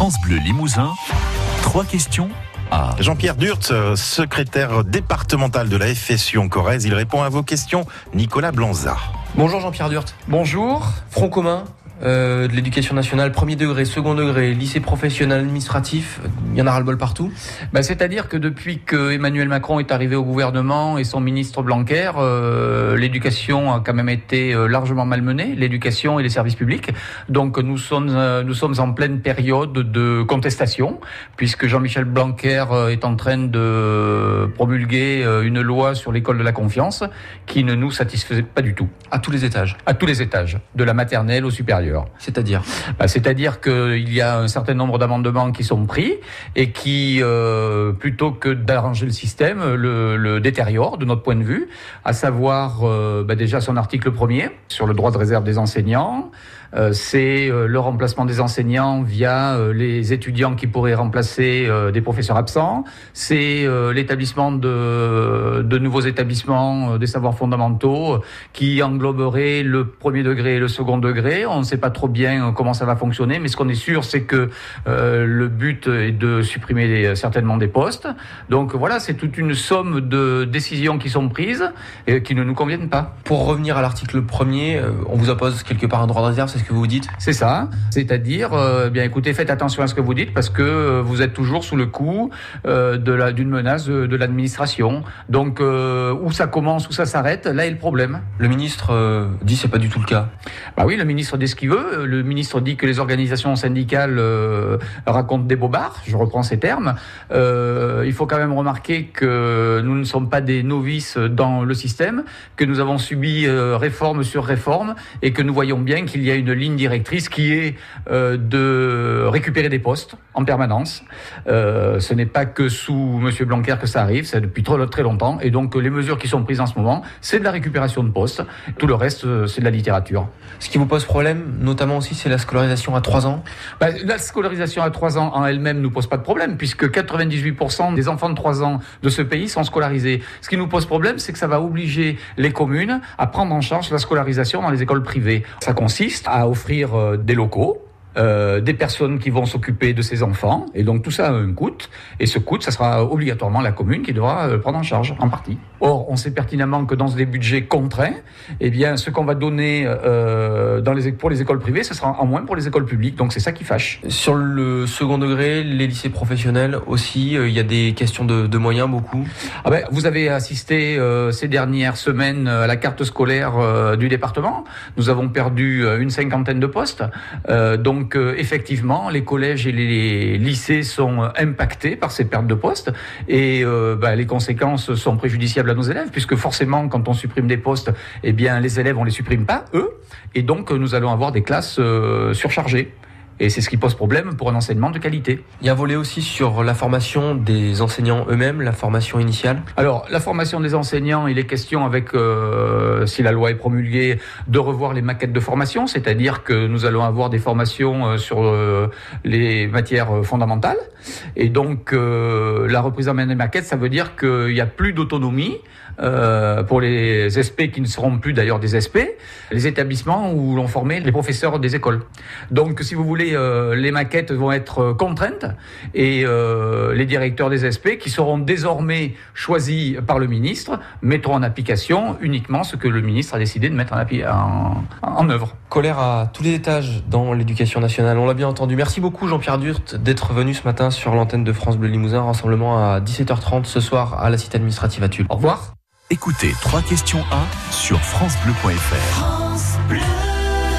France Bleu Limousin, trois questions à Jean-Pierre Durtz, euh, secrétaire départemental de la FSU en Corrèze, il répond à vos questions. Nicolas Blanza. Bonjour Jean-Pierre Durtz. Bonjour. Front commun euh, de l'éducation nationale, premier degré, second degré, lycée professionnel administratif, il y en a ras-le-bol partout. Bah, C'est-à-dire que depuis que Emmanuel Macron est arrivé au gouvernement et son ministre Blanquer, euh, l'éducation a quand même été euh, largement malmenée, l'éducation et les services publics. Donc nous sommes, euh, nous sommes en pleine période de contestation, puisque Jean-Michel Blanquer est en train de promulguer une loi sur l'école de la confiance qui ne nous satisfaisait pas du tout, À tous les étages. à tous les étages, de la maternelle au supérieur. C'est-à-dire Bah, C'est-à-dire qu'il y a un certain nombre d'amendements qui sont pris et qui, euh, plutôt que d'arranger le système, le, le détériorent de notre point de vue, à savoir euh, bah, déjà son article premier sur le droit de réserve des enseignants. Euh, c'est le remplacement des enseignants via les étudiants qui pourraient remplacer des professeurs absents. C'est l'établissement de, de nouveaux établissements des savoirs fondamentaux qui engloberait le premier degré et le second degré. On ne sait pas trop bien euh, comment ça va fonctionner, mais ce qu'on est sûr, c'est que euh, le but est de supprimer les- certainement des postes. Donc voilà, c'est toute une somme de décisions qui sont prises et qui ne nous conviennent pas. Pour revenir à l'article premier, euh, on vous oppose quelque part un droit de réserve, c'est ce que vous dites? C'est ça. C'est-à-dire, euh, bien écoutez, faites attention à ce que vous dites parce que euh, vous êtes toujours sous le coup euh, d'une menace de, de l'administration. Donc euh, où ça commence, où ça s'arrête, là est le problème. Le ministre euh, dit c'est pas du tout le cas. Bah oui, le ministre dit ce veut. Le ministre dit que les organisations syndicales euh, racontent des bobards. Je reprends ces termes. Euh, il faut quand même remarquer que nous ne sommes pas des novices dans le système, que nous avons subi euh, réforme sur réforme et que nous voyons bien qu'il y a une ligne directrice qui est de récupérer des postes en permanence. Ce n'est pas que sous Monsieur Blanquer que ça arrive, c'est depuis très longtemps. Et donc les mesures qui sont prises en ce moment, c'est de la récupération de postes. Tout le reste, c'est de la littérature. Ce qui vous pose problème, notamment aussi, c'est la scolarisation à 3 ans. Bah, la scolarisation à 3 ans en elle-même nous pose pas de problème, puisque 98% des enfants de 3 ans de ce pays sont scolarisés. Ce qui nous pose problème, c'est que ça va obliger les communes à prendre en charge la scolarisation dans les écoles privées. Ça consiste à offrir euh, des locaux. Euh, des personnes qui vont s'occuper de ces enfants et donc tout ça a un coût et ce coût ça sera obligatoirement la commune qui devra euh, le prendre en charge en partie. Or on sait pertinemment que dans des budgets contraints, eh bien ce qu'on va donner euh, dans les, pour les écoles privées, ce sera en moins pour les écoles publiques donc c'est ça qui fâche. Sur le second degré, les lycées professionnels aussi, euh, il y a des questions de, de moyens beaucoup? Ah ben, vous avez assisté ces dernières semaines à la carte scolaire du département. Nous avons perdu une cinquantaine de postes. Euh, donc euh, effectivement, les collèges et les lycées sont euh, impactés par ces pertes de postes et euh, ben, les conséquences sont préjudiciables à nos élèves puisque forcément, quand on supprime des postes, eh bien les élèves on les supprime pas eux et donc euh, nous allons avoir des classes surchargées. Et c'est ce qui pose problème pour un enseignement de qualité. Il y a un volet aussi sur la formation des enseignants eux-mêmes, la formation initiale. Alors, la formation des enseignants, il est question avec, euh, si la loi est promulguée, de revoir les maquettes de formation, c'est-à-dire que nous allons avoir des formations euh, sur euh, les matières fondamentales. Et donc, euh, la reprise en main des maquettes, ça veut dire qu'il n'y a plus d'autonomie pour les SP qui ne seront plus d'ailleurs des SP, les établissements où l'on formait les professeurs des écoles. Donc, si vous voulez, euh, les maquettes vont être euh, contraintes et euh, les directeurs des SP qui seront désormais choisis par le ministre mettront en application uniquement ce que le ministre a décidé de mettre en, appi- en, en œuvre. Colère à tous les étages dans l'éducation nationale, on l'a bien entendu. Merci beaucoup Jean-Pierre Durth d'être venu ce matin sur l'antenne de France Bleu Limousin. Rassemblement à 17h30 ce soir à la cité administrative à Tulle. Au revoir. Écoutez trois questions à sur francebleu.fr. France Bleu.